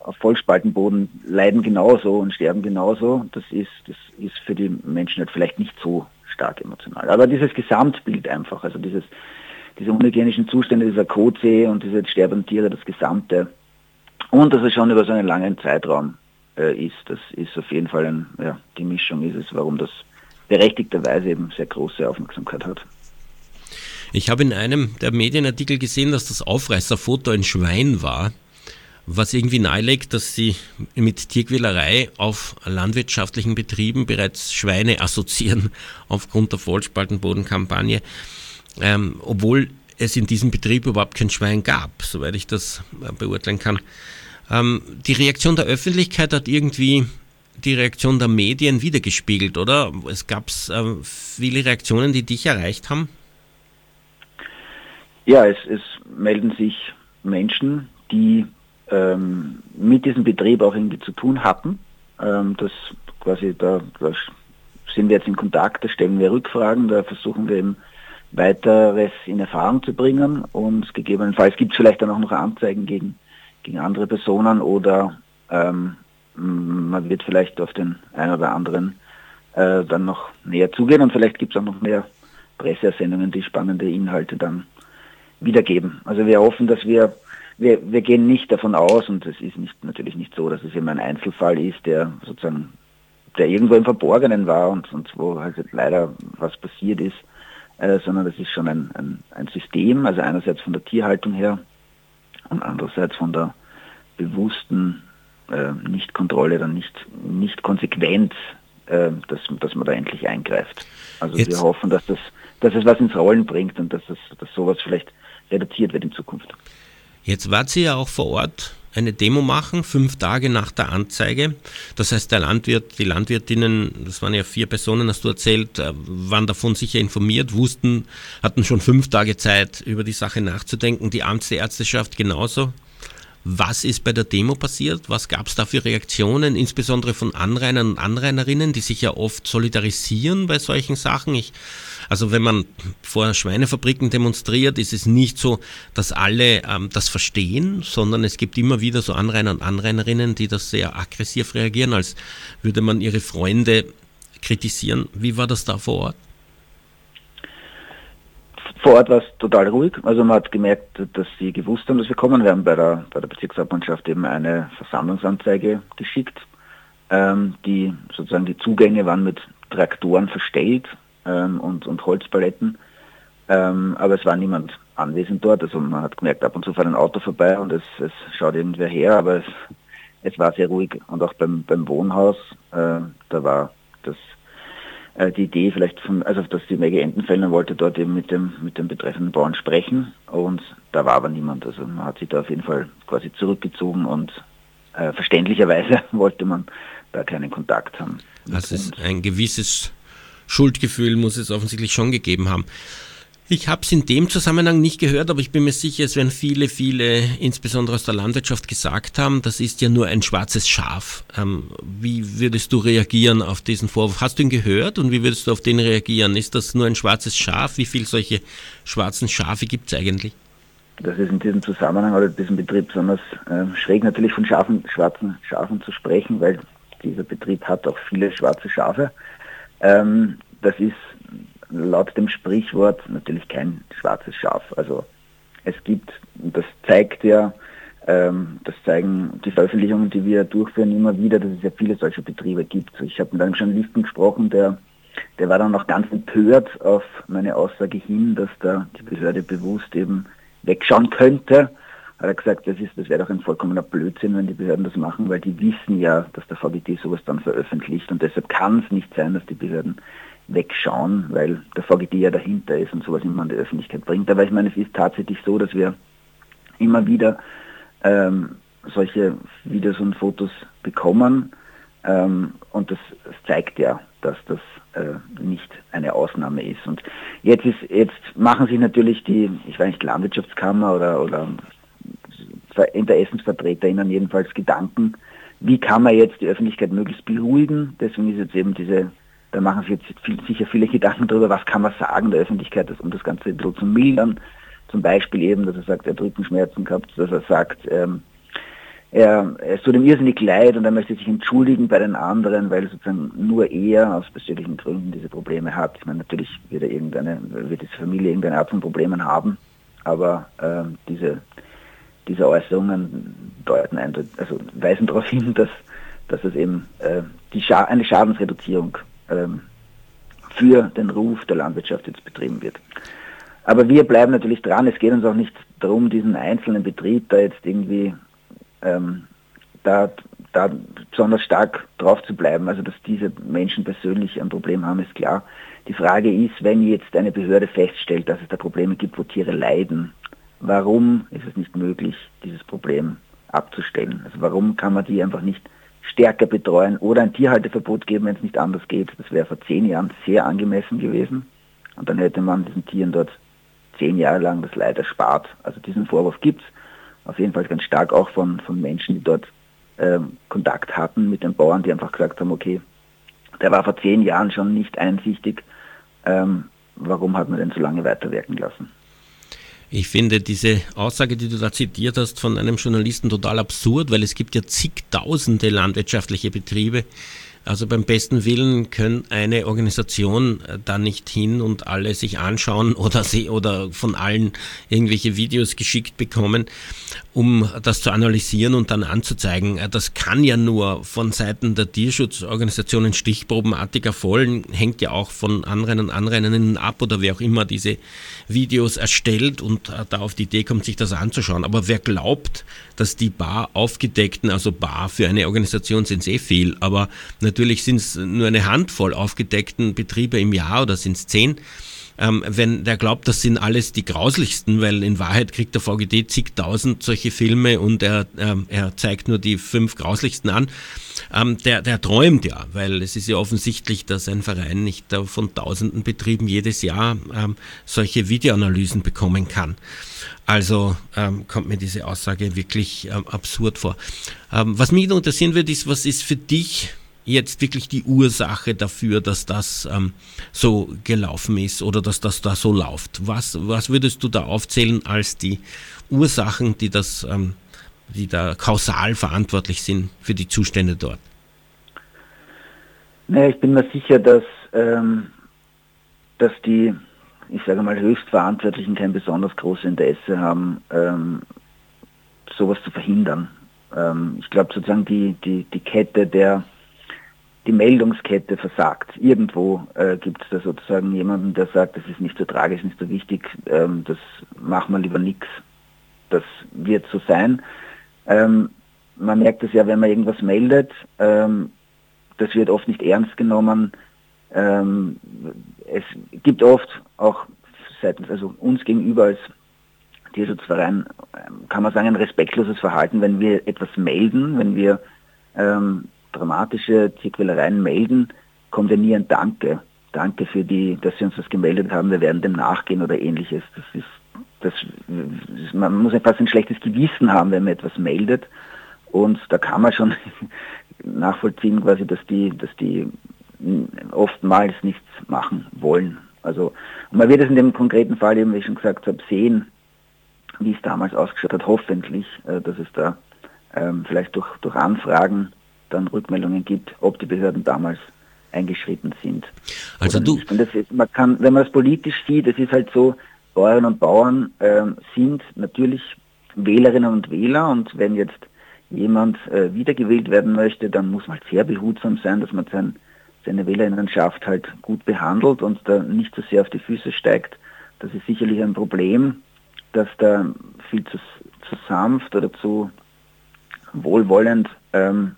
auf Vollspaltenboden leiden genauso und sterben genauso. Das ist, das ist für die Menschen halt vielleicht nicht so stark emotional. Aber dieses Gesamtbild einfach, also dieses, diese unhygienischen Zustände dieser Kotsee und diese sterbenden Tiere, das Gesamte. Und dass es schon über so einen langen Zeitraum äh, ist, das ist auf jeden Fall ein, ja, die Mischung ist es, warum das berechtigterweise eben sehr große Aufmerksamkeit hat. Ich habe in einem der Medienartikel gesehen, dass das Aufreißerfoto ein Schwein war was irgendwie nahelegt, dass sie mit Tierquälerei auf landwirtschaftlichen Betrieben bereits Schweine assoziieren aufgrund der Vollspaltenbodenkampagne, ähm, obwohl es in diesem Betrieb überhaupt kein Schwein gab, soweit ich das äh, beurteilen kann. Ähm, die Reaktion der Öffentlichkeit hat irgendwie die Reaktion der Medien wiedergespiegelt, oder? Es gab äh, viele Reaktionen, die dich erreicht haben? Ja, es, es melden sich Menschen, die ähm, mit diesem Betrieb auch irgendwie zu tun hatten. Ähm, das quasi, da, da, sind wir jetzt in Kontakt, da stellen wir Rückfragen, da versuchen wir eben weiteres in Erfahrung zu bringen und gegebenenfalls gibt es vielleicht dann auch noch Anzeigen gegen, gegen andere Personen oder ähm, man wird vielleicht auf den einen oder anderen äh, dann noch näher zugehen und vielleicht gibt es auch noch mehr Presseersendungen, die spannende Inhalte dann wiedergeben. Also wir hoffen, dass wir wir, wir gehen nicht davon aus, und es ist nicht, natürlich nicht so, dass es immer ein Einzelfall ist, der sozusagen, der irgendwo im Verborgenen war und, und wo halt leider was passiert ist, äh, sondern das ist schon ein, ein, ein System, also einerseits von der Tierhaltung her und andererseits von der bewussten äh, Nicht-Kontrolle, dann nicht, nicht konsequent, äh, dass, dass man da endlich eingreift. Also Jetzt. wir hoffen, dass das, dass es was ins Rollen bringt und dass, das, dass sowas vielleicht reduziert wird in Zukunft. Jetzt wart sie ja auch vor Ort eine Demo machen, fünf Tage nach der Anzeige. Das heißt, der Landwirt, die Landwirtinnen, das waren ja vier Personen, hast du erzählt, äh, waren davon sicher informiert, wussten, hatten schon fünf Tage Zeit, über die Sache nachzudenken. Die Amtsärzteschaft genauso. Was ist bei der Demo passiert? Was gab es da für Reaktionen, insbesondere von Anrainern und Anrainerinnen, die sich ja oft solidarisieren bei solchen Sachen? Ich also wenn man vor Schweinefabriken demonstriert, ist es nicht so, dass alle ähm, das verstehen, sondern es gibt immer wieder so Anrainer und Anrainerinnen, die das sehr aggressiv reagieren, als würde man ihre Freunde kritisieren. Wie war das da vor Ort? Vor Ort war es total ruhig. Also man hat gemerkt, dass sie gewusst haben, dass wir kommen. Wir haben bei der, bei der Bezirkshauptmannschaft eben eine Versammlungsanzeige geschickt. Ähm, die sozusagen die Zugänge waren mit Traktoren verstellt ähm, und, und Holzpaletten. Ähm, aber es war niemand anwesend dort. Also man hat gemerkt, ab und zu fährt ein Auto vorbei und es, es schaut irgendwer her, aber es, es war sehr ruhig. Und auch beim, beim Wohnhaus, äh, da war das äh, die Idee vielleicht von, also dass die Maggie Entenfellner wollte dort eben mit dem, mit dem betreffenden Bauern sprechen und da war aber niemand. Also man hat sich da auf jeden Fall quasi zurückgezogen und äh, verständlicherweise wollte man da keinen Kontakt haben. Also ein gewisses Schuldgefühl muss es offensichtlich schon gegeben haben. Ich habe es in dem Zusammenhang nicht gehört, aber ich bin mir sicher, es werden viele, viele, insbesondere aus der Landwirtschaft, gesagt haben, das ist ja nur ein schwarzes Schaf. Ähm, wie würdest du reagieren auf diesen Vorwurf? Hast du ihn gehört und wie würdest du auf den reagieren? Ist das nur ein schwarzes Schaf? Wie viele solche schwarzen Schafe gibt es eigentlich? Das ist in diesem Zusammenhang oder in diesem Betrieb besonders äh, schräg natürlich von Schafen, schwarzen Schafen zu sprechen, weil dieser Betrieb hat auch viele schwarze Schafe. Ähm, das ist laut dem Sprichwort natürlich kein schwarzes Schaf. Also es gibt, das zeigt ja, ähm, das zeigen die Veröffentlichungen, die wir durchführen, immer wieder, dass es ja viele solcher Betriebe gibt. Ich habe mit einem Journalisten gesprochen, der, der war dann noch ganz empört auf meine Aussage hin, dass da die Behörde bewusst eben wegschauen könnte. Hat er gesagt, das, ist, das wäre doch ein vollkommener Blödsinn, wenn die Behörden das machen, weil die wissen ja, dass der VGT sowas dann veröffentlicht und deshalb kann es nicht sein, dass die Behörden wegschauen, weil der VGT ja dahinter ist und sowas immer an die Öffentlichkeit bringt. Aber ich meine, es ist tatsächlich so, dass wir immer wieder ähm, solche Videos und Fotos bekommen ähm, und das, das, zeigt ja, dass das äh, nicht eine Ausnahme ist. Und jetzt ist jetzt machen sich natürlich die, ich weiß nicht, Landwirtschaftskammer oder, oder InteressensvertreterInnen jedenfalls Gedanken, wie kann man jetzt die Öffentlichkeit möglichst beruhigen. Deswegen ist jetzt eben diese da machen sich jetzt viel, sicher viele Gedanken darüber, was kann man sagen der Öffentlichkeit, um das Ganze ein bisschen zu mildern. Zum Beispiel eben, dass er sagt, er hat Rückenschmerzen gehabt, dass er sagt, ähm, er, es tut ihm irrsinnig leid und er möchte sich entschuldigen bei den anderen, weil sozusagen nur er aus persönlichen Gründen diese Probleme hat. Ich meine, natürlich wird, er irgendeine, wird diese Familie irgendeine Art von Problemen haben, aber ähm, diese, diese Äußerungen deuten eindeutig, also weisen darauf hin, dass, dass es eben äh, die Scha eine Schadensreduzierung ähm, für den Ruf der Landwirtschaft jetzt betrieben wird. Aber wir bleiben natürlich dran. Es geht uns auch nicht darum, diesen einzelnen Betrieb da jetzt irgendwie ähm, da, da besonders stark drauf zu bleiben. Also dass diese Menschen persönlich ein Problem haben, ist klar. Die Frage ist, wenn jetzt eine Behörde feststellt, dass es da Probleme gibt, wo Tiere leiden, warum ist es nicht möglich, dieses Problem abzustellen? Also warum kann man die einfach nicht stärker betreuen oder ein Tierhalteverbot geben, wenn es nicht anders geht. Das wäre vor zehn Jahren sehr angemessen gewesen. Und dann hätte man diesen Tieren dort zehn Jahre lang das Leid erspart. Also diesen Vorwurf gibt es auf jeden Fall ganz stark auch von, von Menschen, die dort ähm, Kontakt hatten mit den Bauern, die einfach gesagt haben, okay, der war vor zehn Jahren schon nicht einsichtig, ähm, warum hat man den so lange weiterwirken lassen? Ich finde diese Aussage, die du da zitiert hast von einem Journalisten, total absurd, weil es gibt ja zigtausende landwirtschaftliche Betriebe, also beim besten Willen können eine Organisation äh, da nicht hin und alle sich anschauen oder sie oder von allen irgendwelche Videos geschickt bekommen, um das zu analysieren und dann anzuzeigen. Äh, das kann ja nur von Seiten der Tierschutzorganisationen stichprobenartig erfolgen, hängt ja auch von anderen und Anrennerinnen ab oder wer auch immer diese Videos erstellt und äh, da auf die Idee kommt, sich das anzuschauen. Aber wer glaubt, dass die bar aufgedeckten, also bar für eine Organisation sind sehr viel, aber sind es nur eine Handvoll aufgedeckten Betriebe im Jahr oder sind es zehn. Ähm, wenn der glaubt, das sind alles die grauslichsten, weil in Wahrheit kriegt der VGD zigtausend solche Filme und er, ähm, er zeigt nur die fünf grauslichsten an, ähm, der, der träumt ja, weil es ist ja offensichtlich, dass ein Verein nicht äh, von tausenden Betrieben jedes Jahr ähm, solche Videoanalysen bekommen kann. Also ähm, kommt mir diese Aussage wirklich ähm, absurd vor. was mich interessieren wird, ist, was ist für dich jetzt wirklich die Ursache dafür, dass das ähm, so gelaufen ist oder dass das da so läuft? Was, was würdest du da aufzählen als die Ursachen, die das, ähm, die da kausal verantwortlich sind für die Zustände dort? Naja, ich bin mir sicher, dass, ähm, dass die, ich sage mal, Höchstverantwortlichen kein besonders großes Interesse haben, ähm, sowas zu verhindern. Ähm, ich glaube sozusagen die, die, die Kette der die Meldungskette versagt. Irgendwo äh, gibt es da sozusagen jemanden, der sagt, das ist nicht so tragisch, nicht so wichtig, ähm, das machen wir lieber nichts. Das wird so sein. Ähm, man merkt es ja, wenn man irgendwas meldet, ähm, das wird oft nicht ernst genommen. Ähm, es gibt oft auch seitens, also uns gegenüber als Tierschutzverein, ähm, kann man sagen, ein respektloses Verhalten, wenn wir etwas melden, wenn wir ähm, dramatische Tierquälereien melden, kommt ja nie ein Danke. Danke für die, dass Sie uns das gemeldet haben, wir werden dem nachgehen oder ähnliches. Das ist, das, man muss fast ein schlechtes Gewissen haben, wenn man etwas meldet. Und da kann man schon nachvollziehen, quasi, dass die, dass die oftmals nichts machen wollen. Also, man wird es in dem konkreten Fall eben, wie ich schon gesagt habe, sehen, wie es damals ausgeschaut hat, hoffentlich, äh, dass es da ähm, vielleicht durch, durch Anfragen dann Rückmeldungen gibt, ob die Behörden damals eingeschritten sind. Also du. Ist, man kann, wenn man es politisch sieht, es ist halt so, Bäuerinnen und Bauern äh, sind natürlich Wählerinnen und Wähler und wenn jetzt jemand äh, wiedergewählt werden möchte, dann muss man halt sehr behutsam sein, dass man sein, seine Wählerinnenschaft halt gut behandelt und da nicht zu so sehr auf die Füße steigt. Das ist sicherlich ein Problem, dass da viel zu, zu sanft oder zu wohlwollend ähm,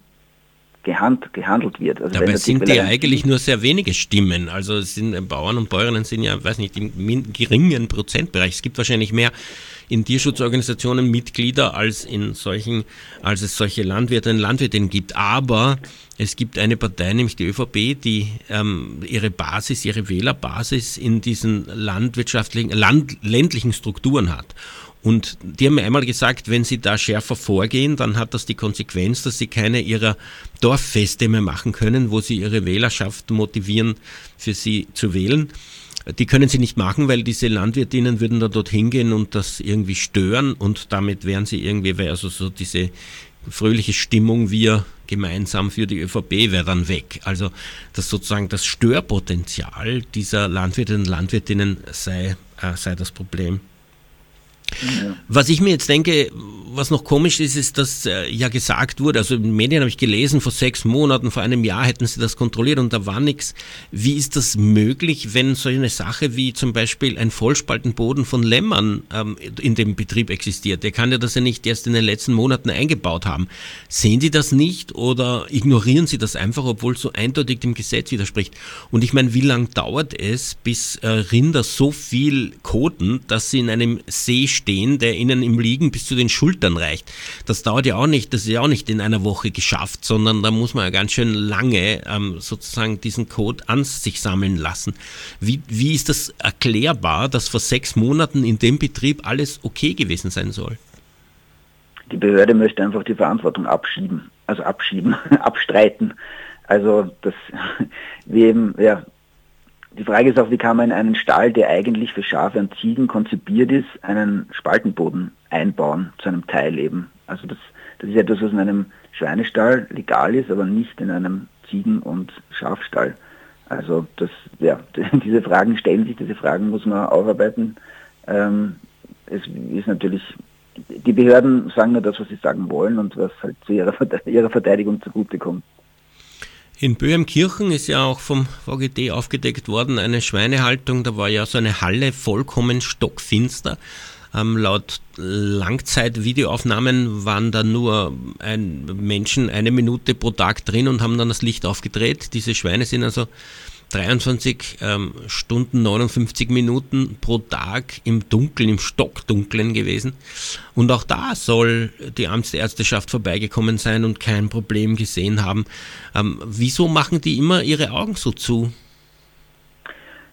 gehand, gehandelt wird. Also Dabei sind ja eigentlich nur sehr wenige Stimmen. Also sind äh, Bauern und Bäuerinnen sind ja, weiß nicht, im geringen Prozentbereich. Es gibt wahrscheinlich mehr in Tierschutzorganisationen Mitglieder als in solchen, als es solche Landwirte und Landwirtinnen gibt. Aber es gibt eine Partei, nämlich die ÖVP, die ähm, ihre Basis, ihre Wählerbasis in diesen landwirtschaftlichen, land, ländlichen Strukturen hat. Und die haben mir einmal gesagt, wenn sie da schärfer vorgehen, dann hat das die Konsequenz, dass sie keine ihrer Dorffeste mehr machen können, wo sie ihre Wählerschaft motivieren, für sie zu wählen. Die können sie nicht machen, weil diese Landwirtinnen würden da dorthin gehen und das irgendwie stören und damit wären sie irgendwie, also so diese fröhliche Stimmung, wir gemeinsam für die ÖVP wäre dann weg. Also dass sozusagen das Störpotenzial dieser Landwirtinnen und Landwirtinnen sei, äh, sei das Problem. Was ich mir jetzt denke, was noch komisch ist, ist, dass äh, ja gesagt wurde, also in den Medien habe ich gelesen, vor sechs Monaten, vor einem Jahr hätten sie das kontrolliert und da war nichts. Wie ist das möglich, wenn so eine Sache wie zum Beispiel ein Vollspaltenboden von Lämmern ähm, in dem Betrieb existiert? Der kann ja das ja nicht erst in den letzten Monaten eingebaut haben. Sehen Sie das nicht oder ignorieren Sie das einfach, obwohl es so eindeutig dem Gesetz widerspricht? Und ich meine, wie lange dauert es, bis äh, Rinder so viel koten, dass sie in einem See stehen, der ihnen im Liegen bis zu den Schultern reicht. Das dauert ja auch nicht, das ist ja auch nicht in einer Woche geschafft, sondern da muss man ja ganz schön lange ähm, sozusagen diesen Code an sich sammeln lassen. Wie, wie ist das erklärbar, dass vor sechs Monaten in dem Betrieb alles okay gewesen sein soll? Die Behörde möchte einfach die Verantwortung abschieben, also abschieben, abstreiten. Also das, wie eben, ja, die Frage ist auch, wie kann man in einen Stall, der eigentlich für Schafe und Ziegen konzipiert ist, einen Spaltenboden einbauen, zu einem Teil eben. Also das, das ist etwas, was in einem Schweinestall legal ist, aber nicht in einem Ziegen- und Schafstall. Also das, ja, diese Fragen stellen sich, diese Fragen muss man aufarbeiten. Ähm, es ist natürlich, die Behörden sagen nur das, was sie sagen wollen und was halt zu ihrer, ihrer Verteidigung zugutekommt. In Böhmkirchen ist ja auch vom VGT aufgedeckt worden eine Schweinehaltung. Da war ja so eine Halle vollkommen stockfinster. Ähm, laut Langzeit-Videoaufnahmen waren da nur ein Menschen eine Minute pro Tag drin und haben dann das Licht aufgedreht. Diese Schweine sind also 23 ähm, Stunden 59 Minuten pro Tag im Dunkeln, im Stockdunklen gewesen. Und auch da soll die Amtsärzteschaft vorbeigekommen sein und kein Problem gesehen haben. Ähm, wieso machen die immer ihre Augen so zu?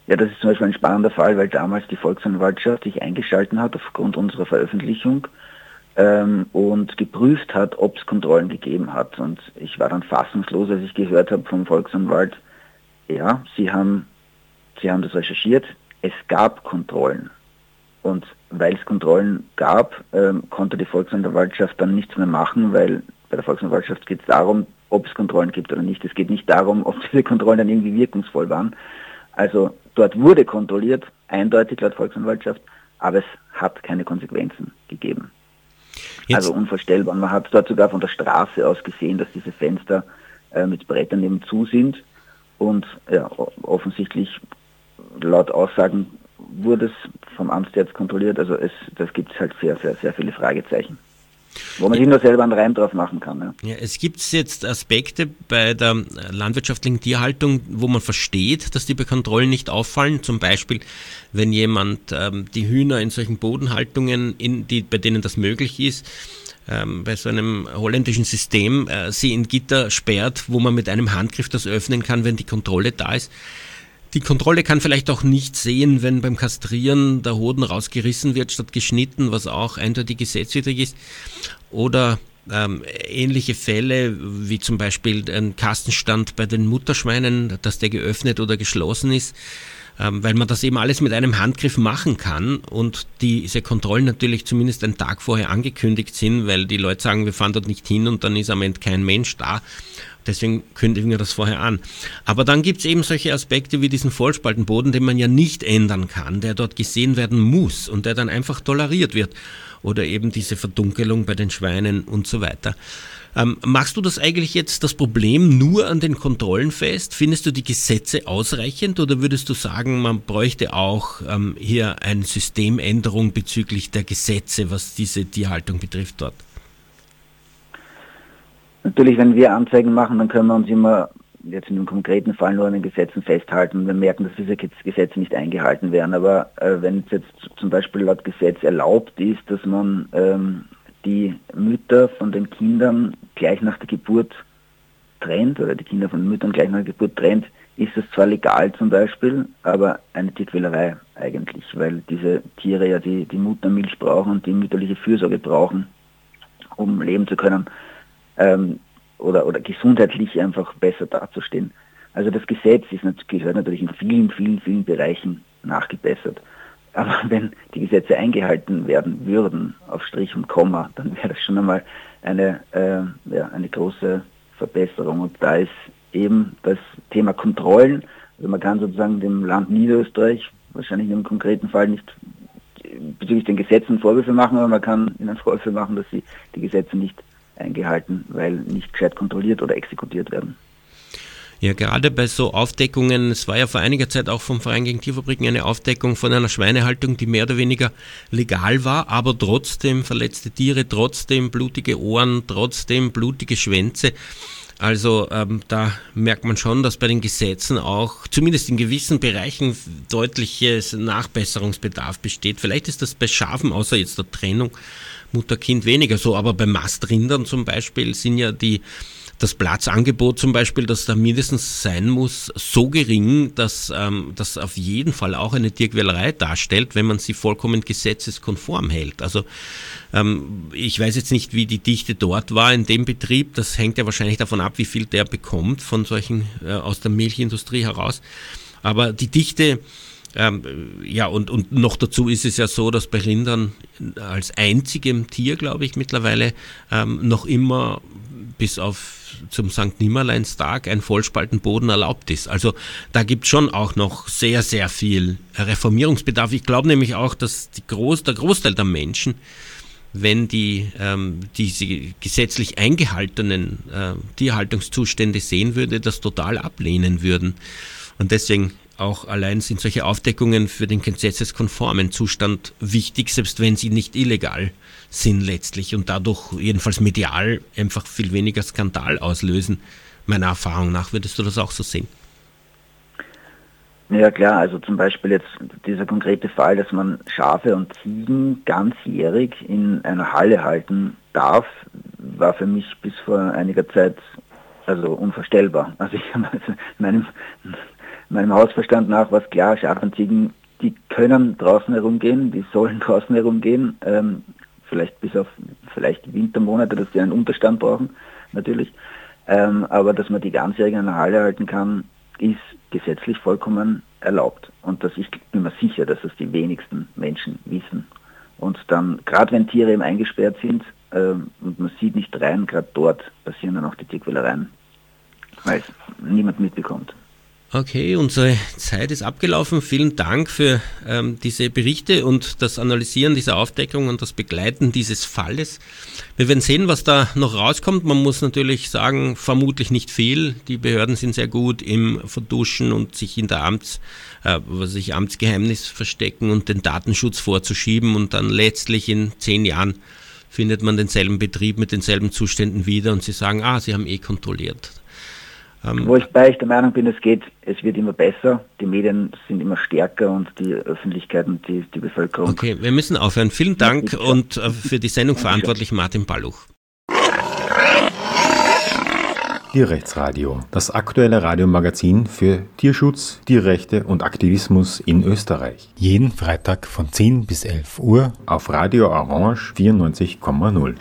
Ja, das ist zum Beispiel ein spannender Fall, weil damals die Volksanwaltschaft sich eingeschalten hat aufgrund unserer Veröffentlichung ähm, und geprüft hat, ob es Kontrollen gegeben hat. Und ich war dann fassungslos, als ich gehört habe vom Volksanwalt, ja, Sie haben, Sie haben das recherchiert. Es gab Kontrollen. Und weil es Kontrollen gab, ähm, konnte die Volksanwaltschaft dann nichts mehr machen, weil bei der Volksanwaltschaft geht es darum, ob es Kontrollen gibt oder nicht. Es geht nicht darum, ob diese Kontrollen dann irgendwie wirkungsvoll waren. Also dort wurde kontrolliert, eindeutig laut Volksanwaltschaft, aber es hat keine Konsequenzen gegeben. Jetzt. Also unvorstellbar. Man hat dort sogar von der Straße aus gesehen, dass diese Fenster äh, mit Brettern eben zu sind und ja, offensichtlich laut Aussagen wurde es vom Amtsarzt kontrolliert. Also es, das gibt es halt sehr, sehr, sehr viele Fragezeichen. Wo man sich nur selber einen Reim drauf machen kann. Ja, ja es gibt jetzt Aspekte bei der landwirtschaftlichen Tierhaltung, wo man versteht, dass die bei Kontrollen nicht auffallen. Zum Beispiel, wenn jemand ähm, die Hühner in solchen Bodenhaltungen, in die, bei denen das möglich ist, ähm, bei so einem holländischen System äh, sie in Gitter sperrt, wo man mit einem Handgriff das öffnen kann, wenn die Kontrolle da ist. Die Kontrolle kann vielleicht auch nicht sehen, wenn beim Kastrieren der Hoden rausgerissen wird statt geschnitten, was auch eindeutig gesetzwidrig ist. Oder ähm, ähnliche Fälle wie zum Beispiel ein Kastenstand bei den Mutterschweinen, dass der geöffnet oder geschlossen ist weil man das eben alles mit einem Handgriff machen kann und diese Kontrollen natürlich zumindest einen Tag vorher angekündigt sind, weil die Leute sagen, wir fahren dort nicht hin und dann ist am Ende kein Mensch da. Deswegen kündigen wir das vorher an. Aber dann gibt es eben solche Aspekte wie diesen Vollspaltenboden, den man ja nicht ändern kann, der dort gesehen werden muss und der dann einfach toleriert wird. Oder eben diese Verdunkelung bei den Schweinen und so weiter. Ähm, machst du das eigentlich jetzt das Problem nur an den Kontrollen fest? Findest du die Gesetze ausreichend oder würdest du sagen, man bräuchte auch ähm, hier eine Systemänderung bezüglich der Gesetze, was diese Tierhaltung betrifft dort? Natürlich, wenn wir Anzeigen machen, dann können wir uns immer jetzt in dem konkreten Fall nur an den Gesetzen festhalten. Wir merken, dass diese Gesetze nicht eingehalten werden. Aber äh, wenn es jetzt zum Beispiel laut Gesetz erlaubt ist, dass man ähm, die Mütter von den Kindern gleich nach der Geburt trennt oder die Kinder von Müttern gleich nach der Geburt trennt, ist es zwar legal zum Beispiel, aber eine Tierquälerei eigentlich, weil diese Tiere ja die, die Muttermilch brauchen und die mütterliche Fürsorge brauchen, um leben zu können ähm, oder, oder gesundheitlich einfach besser dazustehen. Also das Gesetz ist, gehört natürlich in vielen, vielen, vielen Bereichen nachgebessert. Aber wenn die Gesetze eingehalten werden würden, auf Strich und Komma, dann wäre das schon einmal eine, äh, ja, eine große Verbesserung. Und da ist eben das Thema Kontrollen, also man kann sozusagen dem Land Niederösterreich wahrscheinlich in einem konkreten Fall nicht bezüglich den Gesetzen Vorwürfe machen, aber man kann ihnen Vorwürfe machen, dass sie die Gesetze nicht eingehalten, weil nicht gescheit kontrolliert oder exekutiert werden. Ja, gerade bei so Aufdeckungen, es war ja vor einiger Zeit auch vom Verein gegen Tierfabriken eine Aufdeckung von einer Schweinehaltung, die mehr oder weniger legal war, aber trotzdem verletzte Tiere, trotzdem blutige Ohren, trotzdem blutige Schwänze. Also ähm, da merkt man schon, dass bei den Gesetzen auch zumindest in gewissen Bereichen deutliches Nachbesserungsbedarf besteht. Vielleicht ist das bei Schafen, außer jetzt der Trennung Mutter-Kind weniger so, aber bei Mastrindern zum Beispiel sind ja die das Platzangebot zum Beispiel, das da mindestens sein muss, so gering, dass ähm, das auf jeden Fall auch eine Tierquälerei darstellt, wenn man sie vollkommen gesetzeskonform hält. Also ähm, ich weiß jetzt nicht, wie die Dichte dort war in dem Betrieb. Das hängt ja wahrscheinlich davon ab, wie viel der bekommt von solchen äh, aus der Milchindustrie heraus. Aber die Dichte ähm, ja, und, und noch dazu ist es ja so, dass bei Rindern als einzigem Tier, glaube ich, mittlerweile ähm, noch immer bis auf zum St. Nimmerleinstag ein Vollspaltenboden erlaubt ist. Also da gibt es schon auch noch sehr, sehr viel Reformierungsbedarf. Ich glaube nämlich auch, dass Groß, der Großteil der Menschen, wenn die ähm, diese gesetzlich eingehaltenen äh, Tierhaltungszustände sehen würde, das total ablehnen würden. Und deswegen auch allein sind solche Aufdeckungen für den gesetzeskonformen Zustand wichtig, selbst wenn sie nicht illegal sind letztlich und dadurch jedenfalls medial einfach viel weniger Skandal auslösen. Meiner Erfahrung nach würdest du das auch so sehen? Ja klar, also zum Beispiel jetzt dieser konkrete Fall, dass man Schafe und Ziegen ganzjährig in einer Halle halten darf, war für mich bis vor einiger Zeit also unvorstellbar. Also ich habe also meinem meinem Hausverstand nach war es klar, Schafe die können draußen herumgehen, die sollen draußen herumgehen, ähm, vielleicht bis auf vielleicht Wintermonate, dass sie einen Unterstand brauchen, natürlich. Ähm, aber dass man die ganzjährig in einer Halle halten kann, ist gesetzlich vollkommen erlaubt. Und das bin mir sicher, dass es die wenigsten Menschen wissen. Und dann, gerade wenn Tiere eben eingesperrt sind ähm, und man sieht nicht rein, gerade dort passieren dann auch die Tierquälereien, weil es niemand mitbekommt. Okay, unsere Zeit ist abgelaufen. Vielen Dank für ähm, diese Berichte und das Analysieren dieser Aufdeckung und das Begleiten dieses Falles. Wir werden sehen, was da noch rauskommt. Man muss natürlich sagen, vermutlich nicht viel. Die Behörden sind sehr gut im Verduschen und sich in der Amts, äh, was ich Amtsgeheimnis verstecken und den Datenschutz vorzuschieben und dann letztlich in zehn Jahren findet man denselben Betrieb mit denselben Zuständen wieder und sie sagen, ah, sie haben eh kontrolliert. Ähm, Wobei ich der Meinung bin, es geht, es wird immer besser, die Medien sind immer stärker und die Öffentlichkeit und die, die Bevölkerung. Okay, wir müssen aufhören. Vielen Dank und äh, für die Sendung verantwortlich Martin Balluch. Tierrechtsradio, das aktuelle Radiomagazin für Tierschutz, Tierrechte und Aktivismus in Österreich. Jeden Freitag von 10 bis 11 Uhr auf Radio Orange 94,0.